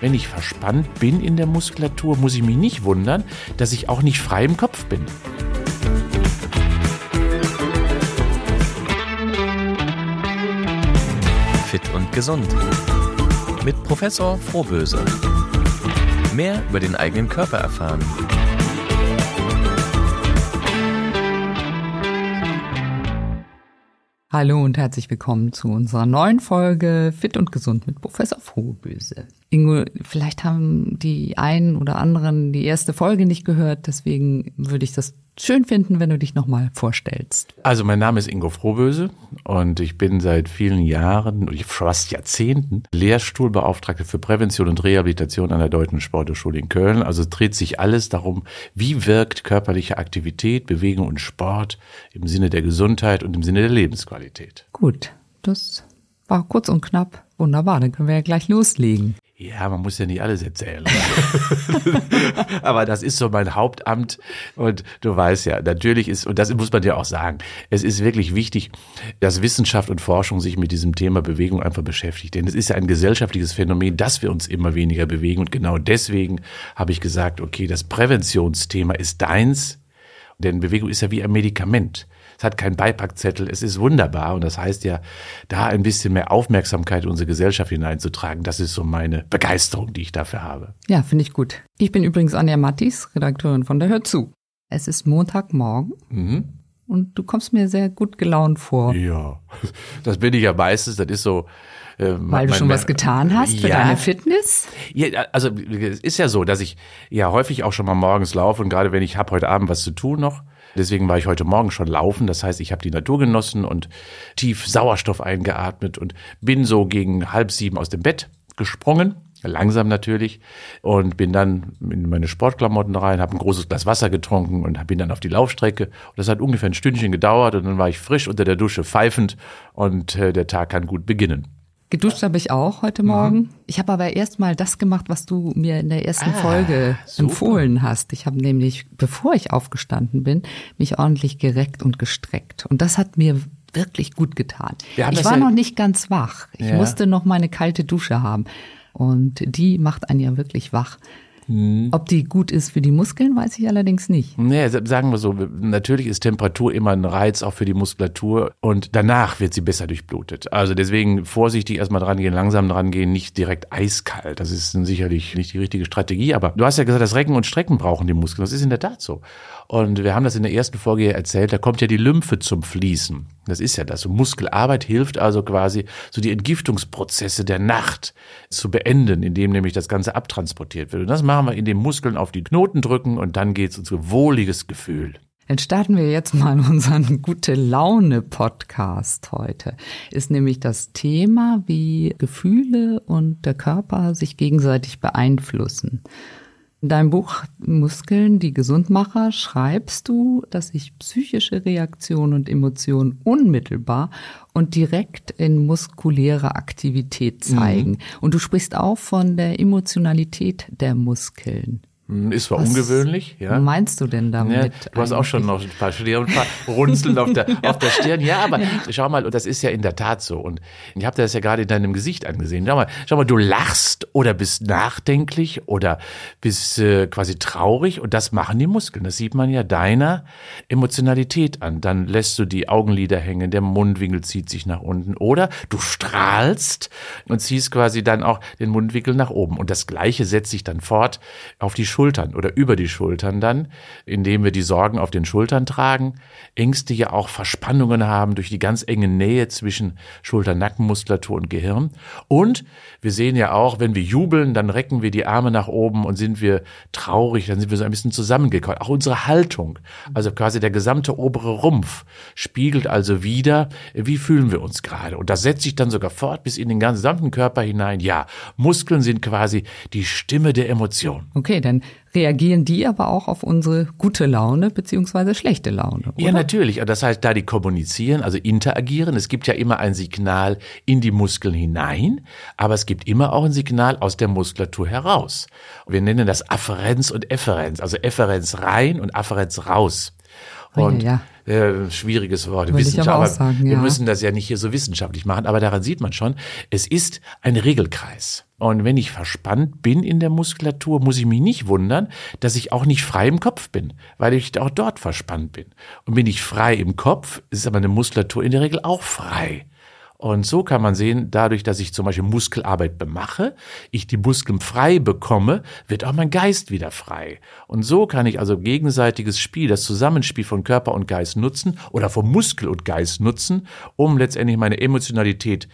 wenn ich verspannt bin in der Muskulatur, muss ich mich nicht wundern, dass ich auch nicht frei im Kopf bin. Fit und gesund. Mit Professor Frohböse. Mehr über den eigenen Körper erfahren. Hallo und herzlich willkommen zu unserer neuen Folge Fit und Gesund mit Professor Frohböse. Ingo, vielleicht haben die einen oder anderen die erste Folge nicht gehört, deswegen würde ich das schön finden, wenn du dich nochmal vorstellst. Also mein Name ist Ingo Frohböse und ich bin seit vielen Jahren, fast Jahrzehnten, Lehrstuhlbeauftragter für Prävention und Rehabilitation an der Deutschen Sporthochschule in Köln. Also dreht sich alles darum, wie wirkt körperliche Aktivität, Bewegung und Sport im Sinne der Gesundheit und im Sinne der Lebensqualität. Gut, das war kurz und knapp. Wunderbar, dann können wir ja gleich loslegen. Ja, man muss ja nicht alles erzählen. Aber das ist so mein Hauptamt. Und du weißt ja, natürlich ist, und das muss man dir auch sagen, es ist wirklich wichtig, dass Wissenschaft und Forschung sich mit diesem Thema Bewegung einfach beschäftigt. Denn es ist ja ein gesellschaftliches Phänomen, dass wir uns immer weniger bewegen. Und genau deswegen habe ich gesagt, okay, das Präventionsthema ist deins. Denn Bewegung ist ja wie ein Medikament es hat keinen Beipackzettel, es ist wunderbar und das heißt ja, da ein bisschen mehr Aufmerksamkeit in unsere Gesellschaft hineinzutragen, das ist so meine Begeisterung, die ich dafür habe. Ja, finde ich gut. Ich bin übrigens Anja Mattis, Redakteurin von der Hör zu. Es ist Montagmorgen. Mhm. Und du kommst mir sehr gut gelaunt vor. Ja, das bin ich ja meistens. Das ist so, äh, Weil du schon was getan hast für ja, deine Fitness? Ja, also es ist ja so, dass ich ja häufig auch schon mal morgens laufe und gerade wenn ich habe heute Abend was zu tun noch, Deswegen war ich heute Morgen schon laufen. Das heißt, ich habe die Natur genossen und tief Sauerstoff eingeatmet und bin so gegen halb sieben aus dem Bett gesprungen. Langsam natürlich und bin dann in meine Sportklamotten rein, habe ein großes Glas Wasser getrunken und bin dann auf die Laufstrecke. Und das hat ungefähr ein Stündchen gedauert und dann war ich frisch unter der Dusche pfeifend und äh, der Tag kann gut beginnen. Geduscht habe ich auch heute Morgen. Mhm. Ich habe aber erst mal das gemacht, was du mir in der ersten ah, Folge super. empfohlen hast. Ich habe nämlich, bevor ich aufgestanden bin, mich ordentlich gereckt und gestreckt. Und das hat mir wirklich gut getan. Ich war ja noch nicht ganz wach. Ich ja. musste noch meine kalte Dusche haben. Und die macht einen ja wirklich wach. Mhm. Ob die gut ist für die Muskeln, weiß ich allerdings nicht. Nee, sagen wir so, natürlich ist Temperatur immer ein Reiz auch für die Muskulatur und danach wird sie besser durchblutet. Also deswegen vorsichtig erstmal dran gehen, langsam dran gehen, nicht direkt eiskalt. Das ist sicherlich nicht die richtige Strategie. Aber du hast ja gesagt, das Recken und Strecken brauchen die Muskeln. Das ist in der Tat so. Und wir haben das in der ersten Folge erzählt, da kommt ja die Lymphe zum Fließen. Das ist ja das. Und Muskelarbeit hilft also quasi, so die Entgiftungsprozesse der Nacht zu beenden, indem nämlich das Ganze abtransportiert wird. Und das machen wir, indem Muskeln auf die Knoten drücken und dann geht's uns ein wohliges Gefühl. Dann starten wir jetzt mal unseren gute Laune Podcast heute. Ist nämlich das Thema, wie Gefühle und der Körper sich gegenseitig beeinflussen. In deinem Buch Muskeln, die Gesundmacher, schreibst du, dass sich psychische Reaktionen und Emotionen unmittelbar und direkt in muskulärer Aktivität zeigen. Mhm. Und du sprichst auch von der Emotionalität der Muskeln. Hm, ist zwar Was ungewöhnlich, ja. meinst du denn damit? Ja, du hast auch schon noch ein paar ein paar Runzeln auf der, auf der Stirn. Ja, aber ja. schau mal, und das ist ja in der Tat so. Und ich habe das ja gerade in deinem Gesicht angesehen. Schau mal, schau mal, du lachst oder bist nachdenklich oder bist äh, quasi traurig und das machen die Muskeln. Das sieht man ja deiner Emotionalität an. Dann lässt du die Augenlider hängen, der Mundwinkel zieht sich nach unten oder du strahlst und ziehst quasi dann auch den Mundwinkel nach oben. Und das Gleiche setzt sich dann fort auf die Schulter Schultern oder über die Schultern dann, indem wir die Sorgen auf den Schultern tragen, Ängste ja auch Verspannungen haben durch die ganz enge Nähe zwischen Schulter-Nackenmuskulatur und Gehirn. Und wir sehen ja auch, wenn wir jubeln, dann recken wir die Arme nach oben und sind wir traurig, dann sind wir so ein bisschen zusammengekommen. Auch unsere Haltung, also quasi der gesamte obere Rumpf, spiegelt also wieder, wie fühlen wir uns gerade. Und das setzt sich dann sogar fort bis in den gesamten Körper hinein. Ja, Muskeln sind quasi die Stimme der Emotion. Okay, dann reagieren die aber auch auf unsere gute Laune beziehungsweise schlechte Laune. Oder? Ja, natürlich. Das heißt, da die kommunizieren, also interagieren, es gibt ja immer ein Signal in die Muskeln hinein, aber es gibt immer auch ein Signal aus der Muskulatur heraus. Wir nennen das Afferenz und Efferenz, also Efferenz rein und Afferenz raus. Und ja, Äh, schwieriges Wort. Ich aber sagen, wir ja. müssen das ja nicht hier so wissenschaftlich machen, aber daran sieht man schon, es ist ein Regelkreis. Und wenn ich verspannt bin in der Muskulatur, muss ich mich nicht wundern, dass ich auch nicht frei im Kopf bin, weil ich auch dort verspannt bin. Und bin ich frei im Kopf, ist aber eine Muskulatur in der Regel auch frei. Und so kann man sehen, dadurch, dass ich zum Beispiel Muskelarbeit bemache, ich die Muskeln frei bekomme, wird auch mein Geist wieder frei. Und so kann ich also gegenseitiges Spiel, das Zusammenspiel von Körper und Geist nutzen oder von Muskel und Geist nutzen, um letztendlich meine Emotionalität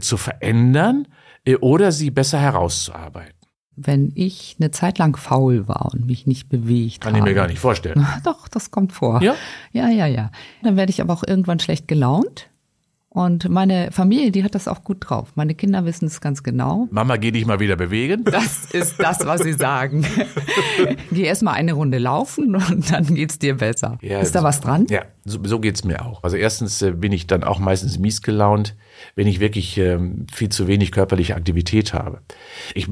zu verändern äh, oder sie besser herauszuarbeiten. Wenn ich eine Zeit lang faul war und mich nicht bewegt Kann habe. ich mir gar nicht vorstellen. Doch, das kommt vor. Ja? Ja, ja, ja. Dann werde ich aber auch irgendwann schlecht gelaunt. Und meine Familie, die hat das auch gut drauf. Meine Kinder wissen es ganz genau. Mama, geh dich mal wieder bewegen. Das ist das, was sie sagen. Geh erst mal eine Runde laufen und dann geht's dir besser. Ja, ist da was dran? Ja, so, so geht's mir auch. Also erstens äh, bin ich dann auch meistens mies gelaunt, wenn ich wirklich ähm, viel zu wenig körperliche Aktivität habe. Ich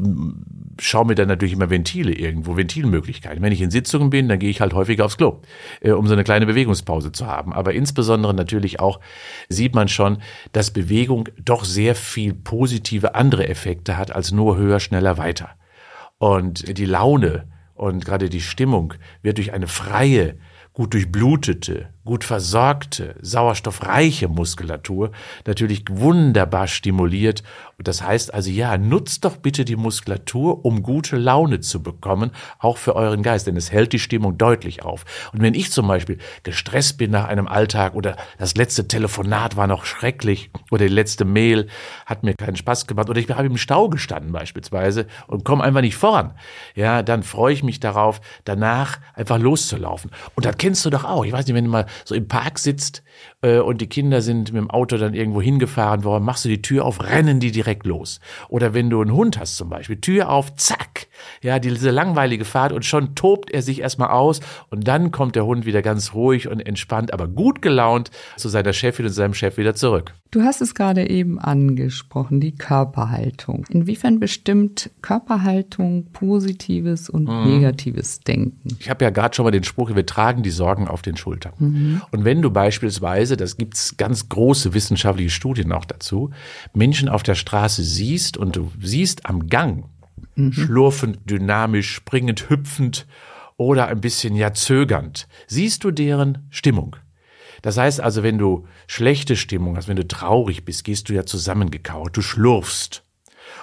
schaue mir dann natürlich immer Ventile irgendwo, Ventilmöglichkeiten. Wenn ich in Sitzungen bin, dann gehe ich halt häufiger aufs Klo, äh, um so eine kleine Bewegungspause zu haben. Aber insbesondere natürlich auch sieht man schon, dass Bewegung doch sehr viel positive andere Effekte hat als nur höher, schneller, weiter. Und die Laune und gerade die Stimmung wird durch eine freie, gut durchblutete, gut versorgte, sauerstoffreiche Muskulatur natürlich wunderbar stimuliert. Und das heißt also, ja, nutzt doch bitte die Muskulatur, um gute Laune zu bekommen, auch für euren Geist, denn es hält die Stimmung deutlich auf. Und wenn ich zum Beispiel gestresst bin nach einem Alltag oder das letzte Telefonat war noch schrecklich oder die letzte Mail hat mir keinen Spaß gemacht oder ich habe im Stau gestanden beispielsweise und komme einfach nicht voran, ja, dann freue ich mich darauf, danach einfach loszulaufen. Und das kennst du doch auch. Ich weiß nicht, wenn du mal so im Park sitzt und die Kinder sind mit dem Auto dann irgendwo hingefahren worden, machst du die Tür auf, rennen die direkt los. Oder wenn du einen Hund hast zum Beispiel, Tür auf, zack, ja, diese langweilige Fahrt und schon tobt er sich erstmal aus und dann kommt der Hund wieder ganz ruhig und entspannt, aber gut gelaunt zu seiner Chefin und seinem Chef wieder zurück. Du hast es gerade eben angesprochen, die Körperhaltung. Inwiefern bestimmt Körperhaltung positives und Mhm. negatives Denken? Ich habe ja gerade schon mal den Spruch, wir tragen die Sorgen auf den Schultern. Und wenn du beispielsweise, das gibt's ganz große wissenschaftliche Studien auch dazu, Menschen auf der Straße siehst und du siehst am Gang, schlurfend, dynamisch, springend, hüpfend oder ein bisschen ja zögernd, siehst du deren Stimmung. Das heißt also, wenn du schlechte Stimmung hast, wenn du traurig bist, gehst du ja zusammengekauert, du schlurfst.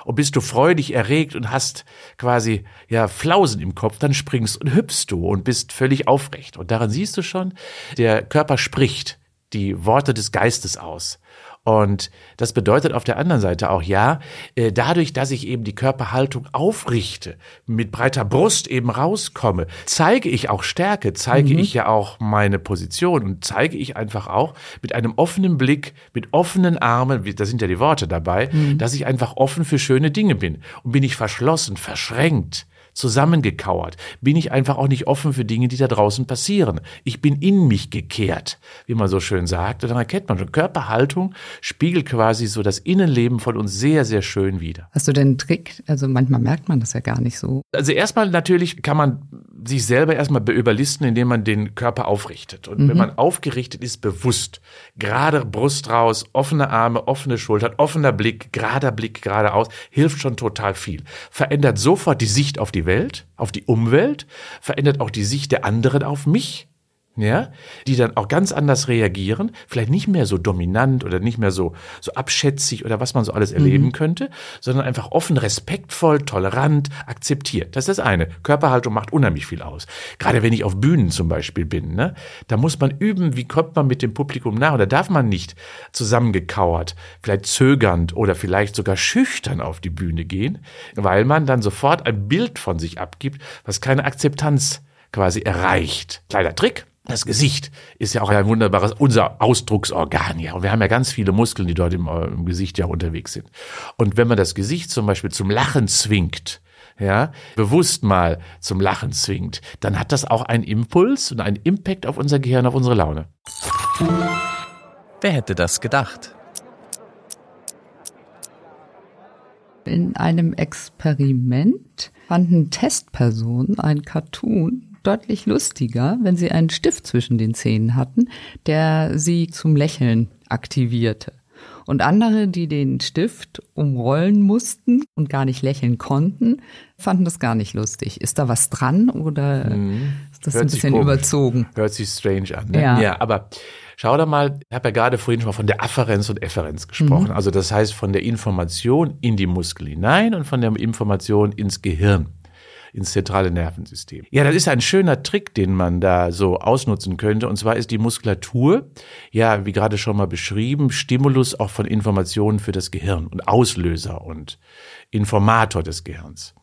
Und bist du freudig erregt und hast quasi ja Flausen im Kopf, dann springst und hüpfst du und bist völlig aufrecht. Und daran siehst du schon, der Körper spricht die Worte des Geistes aus. Und das bedeutet auf der anderen Seite auch, ja, äh, dadurch, dass ich eben die Körperhaltung aufrichte, mit breiter Brust eben rauskomme, zeige ich auch Stärke, zeige ich ja auch meine Position und zeige ich einfach auch mit einem offenen Blick, mit offenen Armen, da sind ja die Worte dabei, dass ich einfach offen für schöne Dinge bin. Und bin ich verschlossen, verschränkt, zusammengekauert, bin ich einfach auch nicht offen für Dinge, die da draußen passieren. Ich bin in mich gekehrt, wie man so schön sagt. Und dann erkennt man schon, Körperhaltung spiegelt quasi so das Innenleben von uns sehr, sehr schön wider. Hast du denn einen Trick? Also manchmal merkt man das ja gar nicht so. Also erstmal natürlich kann man sich selber erstmal be- überlisten, indem man den Körper aufrichtet. Und wenn man aufgerichtet ist, bewusst, gerade Brust raus, offene Arme, offene Schultern, offener Blick, gerader Blick geradeaus, hilft schon total viel. Verändert sofort die Sicht auf die Welt, auf die Umwelt, verändert auch die Sicht der anderen auf mich ja, die dann auch ganz anders reagieren, vielleicht nicht mehr so dominant oder nicht mehr so, so abschätzig oder was man so alles erleben könnte, sondern einfach offen, respektvoll, tolerant, akzeptiert. Das ist das eine. Körperhaltung macht unheimlich viel aus. Gerade wenn ich auf Bühnen zum Beispiel bin, ne, da muss man üben, wie kommt man mit dem Publikum nach oder darf man nicht zusammengekauert, vielleicht zögernd oder vielleicht sogar schüchtern auf die Bühne gehen, weil man dann sofort ein Bild von sich abgibt, was keine Akzeptanz quasi erreicht. Kleiner Trick. Das Gesicht ist ja auch ein wunderbares, unser Ausdrucksorgan ja. Und wir haben ja ganz viele Muskeln, die dort im, äh, im Gesicht ja unterwegs sind. Und wenn man das Gesicht zum Beispiel zum Lachen zwingt, ja, bewusst mal zum Lachen zwingt, dann hat das auch einen Impuls und einen Impact auf unser Gehirn, auf unsere Laune. Wer hätte das gedacht? In einem Experiment fanden Testpersonen ein Cartoon deutlich lustiger, wenn sie einen Stift zwischen den Zähnen hatten, der sie zum Lächeln aktivierte. Und andere, die den Stift umrollen mussten und gar nicht lächeln konnten, fanden das gar nicht lustig. Ist da was dran oder mhm. ist das Hört ein bisschen überzogen? Hört sich strange an. Ne? Ja. ja, aber schau doch mal, ich habe ja gerade vorhin schon mal von der Afferenz und Efferenz gesprochen. Also das heißt von der Information in die Muskel hinein und von der Information ins Gehirn ins zentrale Nervensystem. Ja, das ist ein schöner Trick, den man da so ausnutzen könnte. Und zwar ist die Muskulatur, ja, wie gerade schon mal beschrieben, Stimulus auch von Informationen für das Gehirn und Auslöser und Informator des Gehirns.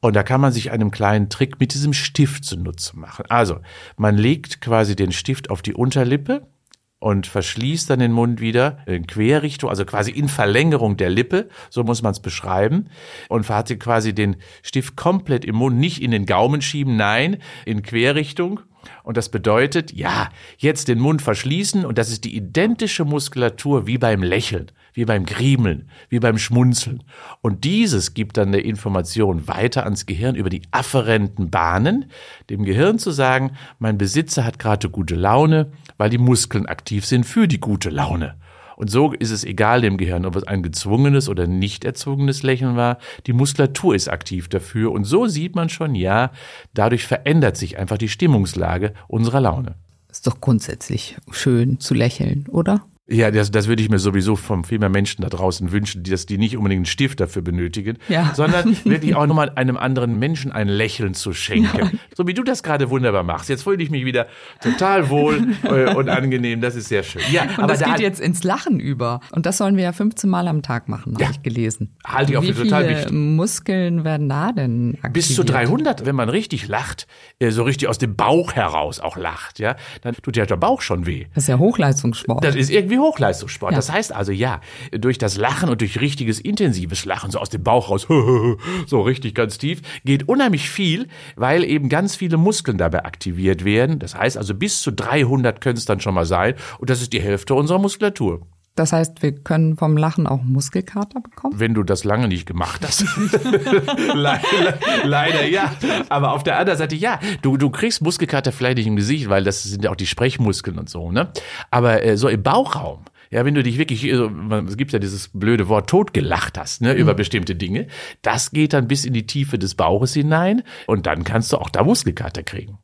Und da kann man sich einem kleinen Trick mit diesem Stift zunutze machen. Also, man legt quasi den Stift auf die Unterlippe und verschließt dann den Mund wieder in Querrichtung, also quasi in Verlängerung der Lippe, so muss man es beschreiben, und hat quasi den Stift komplett im Mund, nicht in den Gaumen schieben, nein, in Querrichtung. Und das bedeutet, ja, jetzt den Mund verschließen und das ist die identische Muskulatur wie beim Lächeln, wie beim Griemeln, wie beim Schmunzeln. Und dieses gibt dann eine Information weiter ans Gehirn über die afferenten Bahnen, dem Gehirn zu sagen, mein Besitzer hat gerade gute Laune, weil die Muskeln aktiv sind für die gute Laune. Und so ist es egal dem Gehirn, ob es ein gezwungenes oder nicht erzwungenes Lächeln war. Die Muskulatur ist aktiv dafür. Und so sieht man schon, ja, dadurch verändert sich einfach die Stimmungslage unserer Laune. Ist doch grundsätzlich schön zu lächeln, oder? Ja, das, das würde ich mir sowieso von viel mehr Menschen da draußen wünschen, die, dass die nicht unbedingt einen Stift dafür benötigen, Ja. sondern wirklich auch nochmal einem anderen Menschen ein Lächeln zu schenken. So wie du das gerade wunderbar machst. Jetzt fühle ich mich wieder total wohl äh, und angenehm. Das ist sehr schön. Ja, Und aber das da geht jetzt ins Lachen über. Und das sollen wir ja 15 Mal am Tag machen, habe Ja. ich gelesen. Halte ich auch Wie für total viele wichtig. Muskeln werden da denn aktiviert? bis zu 300, wenn man richtig lacht, äh, so richtig aus dem Bauch heraus auch lacht, ja, dann tut ja der Bauch schon weh. Das ist ja Hochleistungssport. Das ist irgendwie Hochleistungssport. Ja. Das heißt also, ja, durch das Lachen und durch richtiges, intensives Lachen, so aus dem Bauch raus, so richtig ganz tief, geht unheimlich viel, weil eben ganz viele Muskeln dabei aktiviert werden. Das heißt also, bis zu 300 können es dann schon mal sein. Und das ist die Hälfte unserer Muskulatur. Das heißt, wir können vom Lachen auch Muskelkater bekommen? Wenn du das lange nicht gemacht hast. leider, leider ja. Aber auf der anderen Seite, ja, du, du kriegst Muskelkater vielleicht nicht im Gesicht, weil das sind ja auch die Sprechmuskeln und so, ne? Aber äh, so im Bauchraum. Ja, wenn du dich wirklich, man- es gibt ja dieses blöde Wort, totgelacht hast, ne, über bestimmte Dinge, das geht dann bis in die Tiefe des Bauches hinein und dann kannst du auch da Muskelkater kriegen.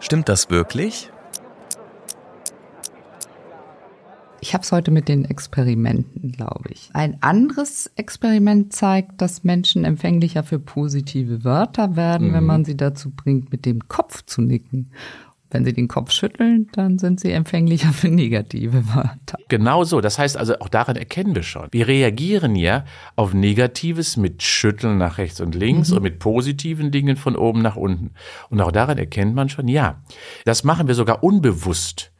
Stimmt das wirklich? Ich habe es heute mit den Experimenten, glaube ich. Ein anderes Experiment zeigt, dass Menschen empfänglicher für positive Wörter werden, wenn man sie dazu bringt, mit dem Kopf zu nicken. Wenn sie den Kopf schütteln, dann sind sie empfänglicher für negative Wörter. Genau so. Das heißt also, auch daran erkennen wir schon. Wir reagieren ja auf Negatives mit Schütteln nach rechts und links und mit positiven Dingen von oben nach unten. Und auch daran erkennt man schon, ja, das machen wir sogar unbewusst.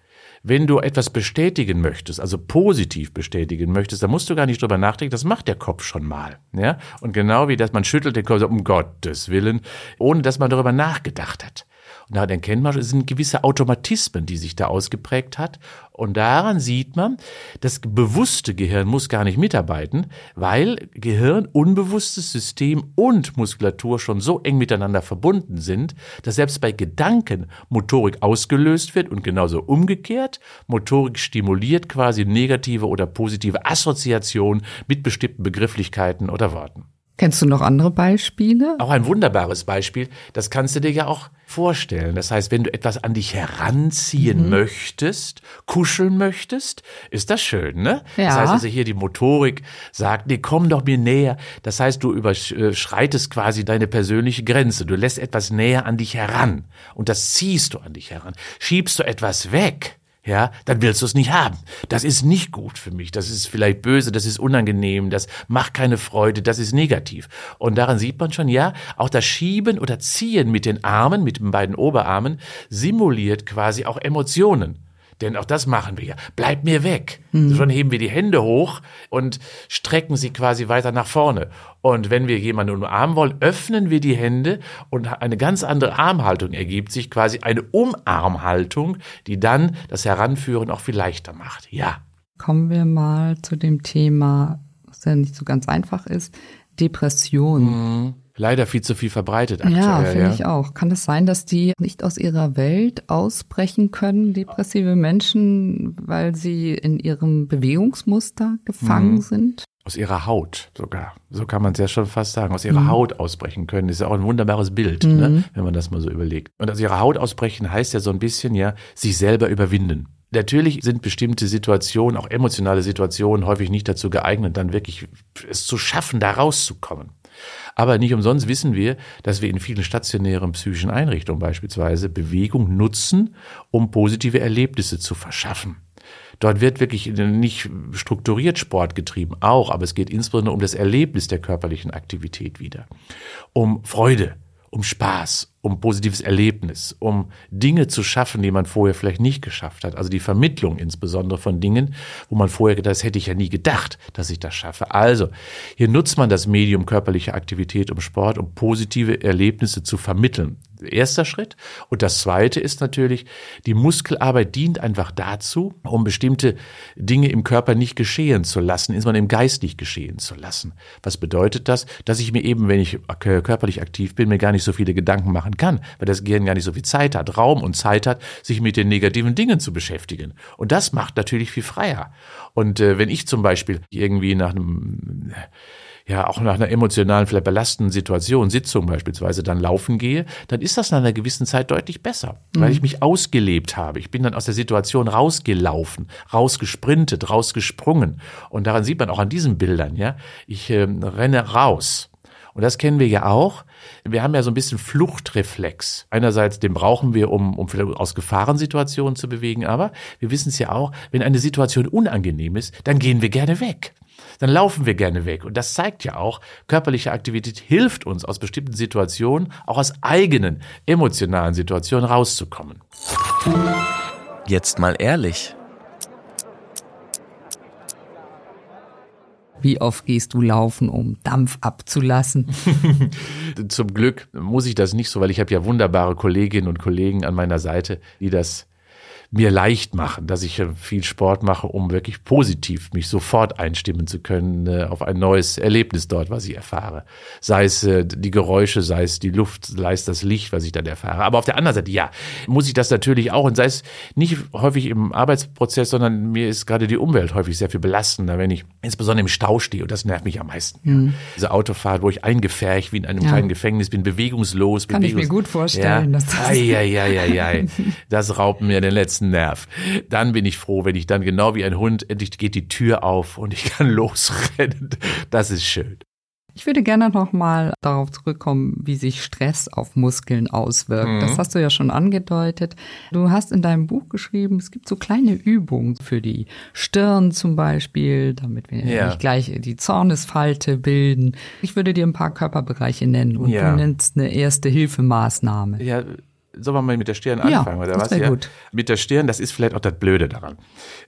Wenn du etwas bestätigen möchtest, also positiv bestätigen möchtest, dann musst du gar nicht drüber nachdenken, das macht der Kopf schon mal. Ja? Und genau wie das, man schüttelt den Kopf, so, um Gottes Willen, ohne dass man darüber nachgedacht hat. Und daran erkennt man, es sind gewisse Automatismen, die sich da ausgeprägt hat. Und daran sieht man, das bewusste Gehirn muss gar nicht mitarbeiten, weil Gehirn, unbewusstes System und Muskulatur schon so eng miteinander verbunden sind, dass selbst bei Gedanken Motorik ausgelöst wird und genauso umgekehrt Motorik stimuliert quasi negative oder positive Assoziationen mit bestimmten Begrifflichkeiten oder Worten. Kennst du noch andere Beispiele? Auch ein wunderbares Beispiel, das kannst du dir ja auch vorstellen. Das heißt, wenn du etwas an dich heranziehen möchtest, kuscheln möchtest, ist das schön, ne? Ja. Das heißt also hier die Motorik sagt, nee, komm doch mir näher. Das heißt, du überschreitest quasi deine persönliche Grenze. Du lässt etwas näher an dich heran und das ziehst du an dich heran. Schiebst du etwas weg, ja, dann willst du es nicht haben. Das ist nicht gut für mich. Das ist vielleicht böse, das ist unangenehm, das macht keine Freude, das ist negativ. Und daran sieht man schon, ja, auch das Schieben oder Ziehen mit den Armen, mit den beiden Oberarmen, simuliert quasi auch Emotionen. Denn auch das machen wir ja. Bleib mir weg. Schon heben wir die Hände hoch und strecken sie quasi weiter nach vorne. Und wenn wir jemanden umarmen wollen, öffnen wir die Hände und eine ganz andere Armhaltung ergibt sich quasi eine Umarmhaltung, die dann das Heranführen auch viel leichter macht. Ja. Kommen wir mal zu dem Thema, was ja nicht so ganz einfach ist, Depression. Leider viel zu viel verbreitet aktuell. Ja, finde ich auch. Kann es sein, dass die nicht aus ihrer Welt ausbrechen können, depressive Menschen, weil sie in ihrem Bewegungsmuster gefangen mhm. sind? Aus ihrer Haut sogar. So kann man es ja schon fast sagen. Aus ihrer mhm. Haut ausbrechen können. Das ist ja auch ein wunderbares Bild, ne, mhm. ne, wenn man das mal so überlegt. Und aus ihrer Haut ausbrechen heißt ja so ein bisschen ja, sich selber überwinden. Natürlich sind bestimmte Situationen, auch emotionale Situationen, häufig nicht dazu geeignet, dann wirklich es zu schaffen, da rauszukommen. Aber nicht umsonst wissen wir, dass wir in vielen stationären psychischen Einrichtungen beispielsweise Bewegung nutzen, um positive Erlebnisse zu verschaffen. Dort wird wirklich nicht strukturiert Sport getrieben, auch, aber es geht insbesondere um das Erlebnis der körperlichen Aktivität wieder. Um Freude, um Spaß, um positives Erlebnis, um Dinge zu schaffen, die man vorher vielleicht nicht geschafft hat. Also die Vermittlung insbesondere von Dingen, wo man vorher gedacht, das hätte ich ja nie gedacht, dass ich das schaffe. Also hier nutzt man das Medium körperliche Aktivität um Sport, um positive Erlebnisse zu vermitteln. Erster Schritt. Und das zweite ist natürlich, die Muskelarbeit dient einfach dazu, um bestimmte Dinge im Körper nicht geschehen zu lassen, insbesondere im Geist nicht geschehen zu lassen. Was bedeutet das? Dass ich mir eben, wenn ich körperlich aktiv bin, mir gar nicht so viele Gedanken machen kann, weil das Gehirn gar nicht so viel Zeit hat, Raum und Zeit hat, sich mit den negativen Dingen zu beschäftigen. Und das macht natürlich viel freier. Und äh, wenn ich zum Beispiel irgendwie nach einem ja auch nach einer emotionalen, vielleicht belastenden Situation, Sitzung beispielsweise, dann laufen gehe, dann ist das nach einer gewissen Zeit deutlich besser, mhm. weil ich mich ausgelebt habe. Ich bin dann aus der Situation rausgelaufen, rausgesprintet, rausgesprungen. Und daran sieht man auch an diesen Bildern, ja, ich äh, renne raus. Und das kennen wir ja auch. Wir haben ja so ein bisschen Fluchtreflex. Einerseits, den brauchen wir, um, um aus Gefahrensituationen zu bewegen, aber wir wissen es ja auch, wenn eine Situation unangenehm ist, dann gehen wir gerne weg. Dann laufen wir gerne weg. Und das zeigt ja auch, körperliche Aktivität hilft uns aus bestimmten Situationen, auch aus eigenen emotionalen Situationen rauszukommen. Jetzt mal ehrlich. Wie oft gehst du laufen, um Dampf abzulassen? Zum Glück muss ich das nicht so, weil ich habe ja wunderbare Kolleginnen und Kollegen an meiner Seite, die das mir leicht machen, dass ich viel Sport mache, um wirklich positiv mich sofort einstimmen zu können äh, auf ein neues Erlebnis dort, was ich erfahre. Sei es äh, die Geräusche, sei es die Luft, sei es das Licht, was ich dann erfahre. Aber auf der anderen Seite, ja, muss ich das natürlich auch und sei es nicht häufig im Arbeitsprozess, sondern mir ist gerade die Umwelt häufig sehr viel belastender, wenn ich insbesondere im Stau stehe und das nervt mich am meisten. Mhm. Diese Autofahrt, wo ich eingefärcht wie in einem ja. kleinen Gefängnis bin, bewegungslos. Kann bewegungs ich mir gut vorstellen. Ja. Dass das, ai, ai, ai, ai, ai. das raubt mir den letzten letzten Nerv. Dann bin ich froh, wenn ich dann genau wie ein Hund endlich geht die Tür auf und ich kann losrennen. Das ist schön. Ich würde gerne noch mal darauf zurückkommen, wie sich Stress auf Muskeln auswirkt. Mhm. Das hast du ja schon angedeutet. Du hast in deinem Buch geschrieben, es gibt so kleine Übungen für die Stirn zum Beispiel, damit wir ja. nicht gleich die Zornesfalte bilden. Ich würde dir ein paar Körperbereiche nennen und ja. du nennst eine erste Hilfemaßnahme. Ja, Sollen wir mal mit der Stirn anfangen, ja, oder was? Ja, gut. Mit der Stirn, das ist vielleicht auch das Blöde daran.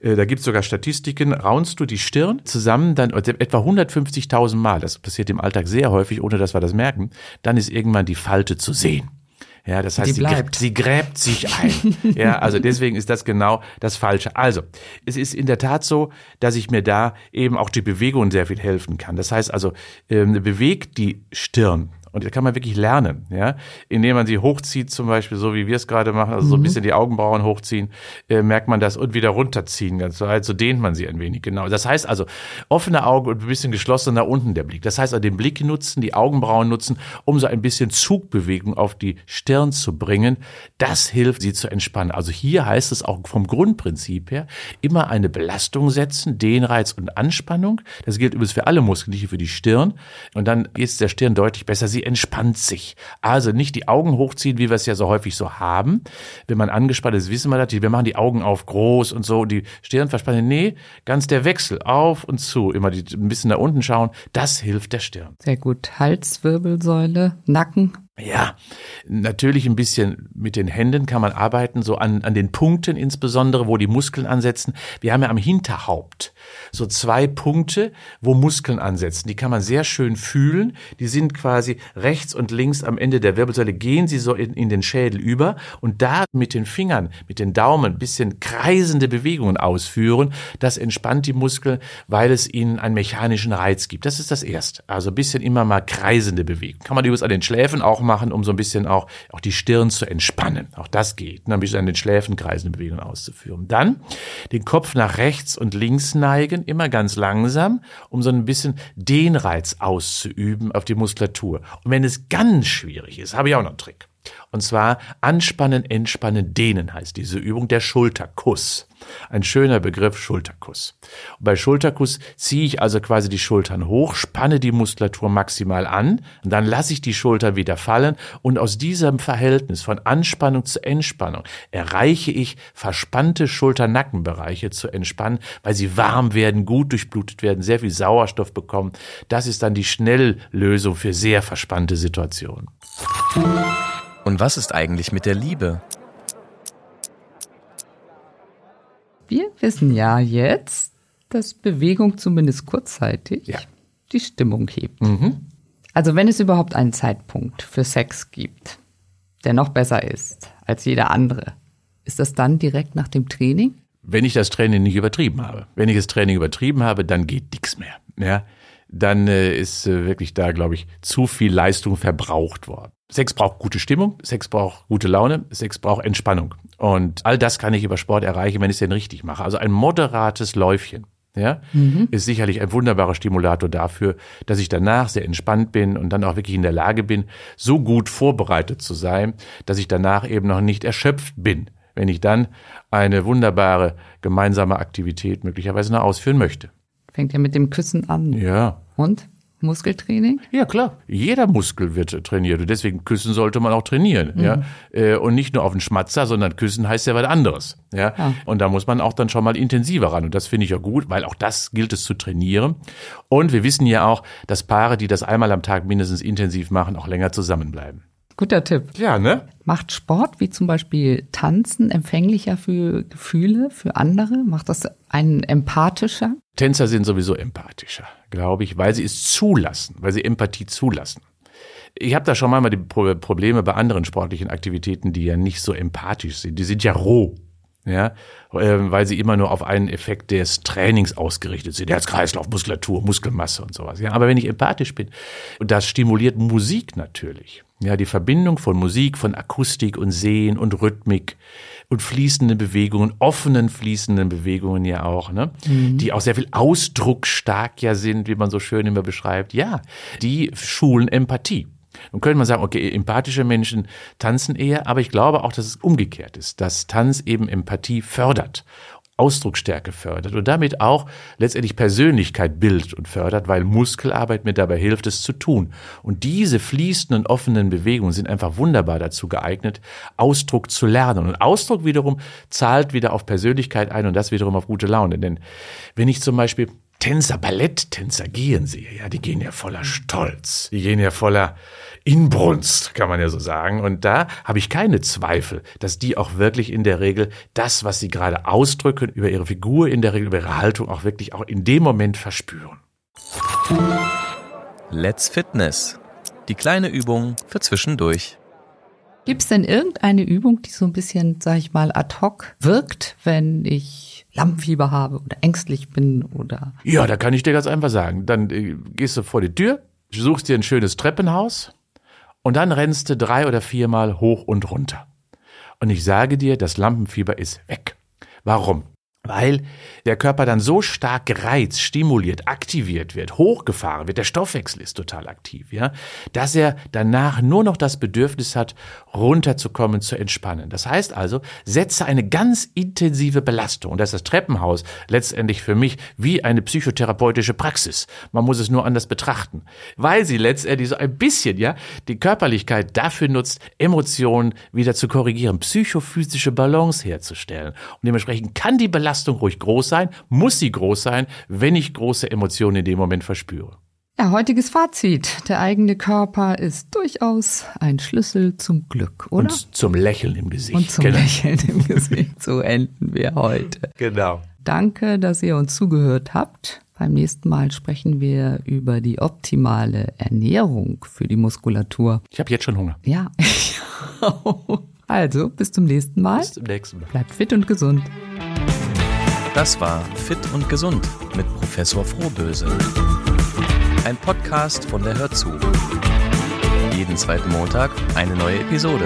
Äh, da gibt es sogar Statistiken, raunst du die Stirn zusammen, dann etwa 150.000 Mal, das passiert im Alltag sehr häufig, ohne dass wir das merken, dann ist irgendwann die Falte zu sehen. Ja, das heißt, sie, sie, gräbt sich ein. ja, also deswegen ist das genau das Falsche. Also, es ist in der Tat so, dass ich mir da eben auch die Bewegung sehr viel helfen kann. Das heißt also, ähm, bewegt die Stirn und das kann man wirklich lernen, ja, indem man sie hochzieht, zum Beispiel, so wie wir es gerade machen, also mhm. so ein mhm. bisschen die Augenbrauen hochziehen, äh, merkt man das und wieder runterziehen, ganz so, also dehnt man sie ein wenig, genau. Das heißt also, offene Augen und ein bisschen geschlossen nach unten der Blick. Das heißt also, den Blick nutzen, die Augenbrauen nutzen, um so ein bisschen Zugbewegung auf die Stirn zu bringen. Das hilft, sie zu entspannen. Also hier heißt es auch vom Grundprinzip her, immer eine Belastung setzen, Dehnreiz und Anspannung. Das gilt übrigens für alle Muskeln, nicht für die Stirn. Und dann geht es der Stirn deutlich besser. Sie sie entspannt sich. Also nicht die Augen hochziehen, wie wir es ja so häufig so haben. Wenn man angespannt ist, wissen wir das, wir machen die Augen auf groß und so, die Stirn verspannen. Nee, ganz der Wechsel, auf und zu, immer die, ein bisschen nach unten schauen, das hilft der Stirn. Sehr gut. Hals, Wirbelsäule, Nacken. Ja, natürlich ein bisschen mit den Händen kann man arbeiten, so an, an den Punkten insbesondere, wo die Muskeln ansetzen. Wir haben ja am Hinterhaupt so zwei Punkte, wo Muskeln ansetzen. Die kann man sehr schön fühlen. Die sind quasi rechts und links am Ende der Wirbelsäule, gehen sie so in, in den Schädel über und da mit den Fingern, mit den Daumen ein bisschen kreisende Bewegungen ausführen. Das entspannt die Muskeln, weil es ihnen einen mechanischen Reiz gibt. Das ist das Erste. Also ein bisschen immer mal kreisende Bewegung. Kann man übrigens an den Schläfen auch machen, um so ein bisschen auch, auch die Stirn zu entspannen. Auch das geht. Und ein bisschen an den Schläfen kreisende Bewegungen auszuführen. Dann den Kopf nach rechts und links neigen immer ganz langsam, um so ein bisschen den Reiz auszuüben auf die Muskulatur. Und wenn es ganz schwierig ist, habe ich auch noch einen Trick. Und zwar anspannen, entspannen, dehnen heißt diese Übung der Schulterkuss. Ein schöner Begriff Schulterkuss. Und bei Schulterkuss ziehe ich also quasi die Schultern hoch, spanne die Muskulatur maximal an und dann lasse ich die Schultern wieder fallen und aus diesem Verhältnis von Anspannung zu Entspannung erreiche ich verspannte Schulternackenbereiche zu entspannen, weil sie warm werden, gut durchblutet werden, sehr viel Sauerstoff bekommen. Das ist dann die Schnelllösung für sehr verspannte Situationen. Und was ist eigentlich mit der Liebe? Wir wissen ja jetzt, dass Bewegung zumindest kurzzeitig ja. die Stimmung hebt. Mhm. Also wenn es überhaupt einen Zeitpunkt für Sex gibt, der noch besser ist als jeder andere, ist das dann direkt nach dem Training? Wenn ich das Training nicht übertrieben habe. Wenn ich das Training übertrieben habe, dann geht nichts mehr. Ja? Dann äh, ist äh, wirklich da, glaube ich, zu viel Leistung verbraucht worden. Sex braucht gute Stimmung, Sex braucht gute Laune, Sex braucht Entspannung. Und all das kann ich über Sport erreichen, wenn ich es denn richtig mache. Also ein moderates Läufchen. Ja, mhm. ist sicherlich ein wunderbarer Stimulator dafür, dass ich danach sehr entspannt bin und dann auch wirklich in der Lage bin, so gut vorbereitet zu sein, dass ich danach eben noch nicht erschöpft bin, wenn ich dann eine wunderbare gemeinsame Aktivität möglicherweise noch ausführen möchte. Fängt ja mit dem Küssen an. Ja. Und? Muskeltraining? Ja, klar. Jeder Muskel wird trainiert. Und deswegen küssen sollte man auch trainieren. Mhm. Ja? Äh, und nicht nur auf den Schmatzer, sondern küssen heißt ja was anderes. Ja? ja? Und da muss man auch dann schon mal intensiver ran. Und das finde ich ja gut, weil auch das gilt es zu trainieren. Und wir wissen ja auch, dass Paare, die das einmal am Tag mindestens intensiv machen, auch länger zusammenbleiben. Guter Tipp. Ja, ne? Macht Sport wie zum Beispiel Tanzen empfänglicher für Gefühle, für andere? Macht das einen empathischer? Tänzer sind sowieso empathischer, glaube ich, weil sie es zulassen, weil sie Empathie zulassen. Ich habe da schon mal die Probleme bei anderen sportlichen Aktivitäten, die ja nicht so empathisch sind. Die sind ja roh ja, ähm, weil sie immer nur auf einen Effekt des Trainings ausgerichtet sind, Herz-Kreislauf, Muskulatur, Muskelmasse und sowas. Ja, aber wenn ich empathisch bin, und das stimuliert Musik natürlich, ja, die Verbindung von Musik, von Akustik und Sehen und Rhythmik und fließenden Bewegungen, offenen fließenden Bewegungen ja auch, ne, mhm. die auch sehr viel ausdrucksstark ja sind, wie man so schön immer beschreibt. Ja, die schulen Empathie. Nun könnte man sagen, okay, empathische Menschen tanzen eher, aber ich glaube auch, dass es umgekehrt ist, dass Tanz eben Empathie fördert. Ausdrucksstärke fördert und damit auch letztendlich Persönlichkeit bildet und fördert, weil Muskelarbeit mir dabei hilft, es zu tun. Und diese fließenden, offenen Bewegungen sind einfach wunderbar dazu geeignet, Ausdruck zu lernen. Und Ausdruck wiederum zahlt wieder auf Persönlichkeit ein und das wiederum auf gute Laune. Denn wenn ich zum Beispiel Tänzer, Balletttänzer gehen sie, ja, die gehen ja voller Stolz, die gehen ja voller Inbrunst, kann man ja so sagen. Und da habe ich keine Zweifel, dass die auch wirklich in der Regel das, was sie gerade ausdrücken, über ihre Figur, in der Regel über ihre Haltung auch wirklich auch in dem Moment verspüren. Let's Fitness. Die kleine Übung für zwischendurch. Gibt es denn irgendeine Übung, die so ein bisschen, sag ich mal, ad hoc wirkt, wenn ich Lampenfieber habe oder ängstlich bin oder. Ja, da kann ich dir ganz einfach sagen. Dann äh, gehst du vor die Tür, suchst dir ein schönes Treppenhaus und dann rennst du drei oder viermal hoch und runter. Und ich sage dir, das Lampenfieber ist weg. Warum? Weil der Körper dann so stark gereizt, stimuliert, aktiviert wird, hochgefahren wird, der Stoffwechsel ist total aktiv, ja, dass er danach nur noch das Bedürfnis hat, runterzukommen, zu entspannen. Das heißt also, setze eine ganz intensive Belastung. Und das ist das Treppenhaus letztendlich für mich wie eine psychotherapeutische Praxis. Man muss es nur anders betrachten, weil sie letztendlich so ein bisschen, ja, die Körperlichkeit dafür nutzt, Emotionen wieder zu korrigieren, psychophysische Balance herzustellen. Und dementsprechend kann die Belastung Belastung ruhig groß sein, muss sie groß sein, wenn ich große Emotionen in dem Moment verspüre. Ja, heutiges Fazit. Der eigene Körper ist durchaus ein Schlüssel zum Glück, oder? Und zum Lächeln im Gesicht. Und zum genau. Lächeln im Gesicht. So enden wir heute. Genau. Danke, dass ihr uns zugehört habt. Beim nächsten Mal sprechen wir über die optimale Ernährung für die Muskulatur. Ich habe jetzt schon Hunger. Ja. Also, bis zum nächsten Mal. Bis zum nächsten Mal. Bleibt fit und gesund. Das war Fit und Gesund mit Professor Frohböse. Ein Podcast von der Hörzu. Jeden zweiten Montag eine neue Episode.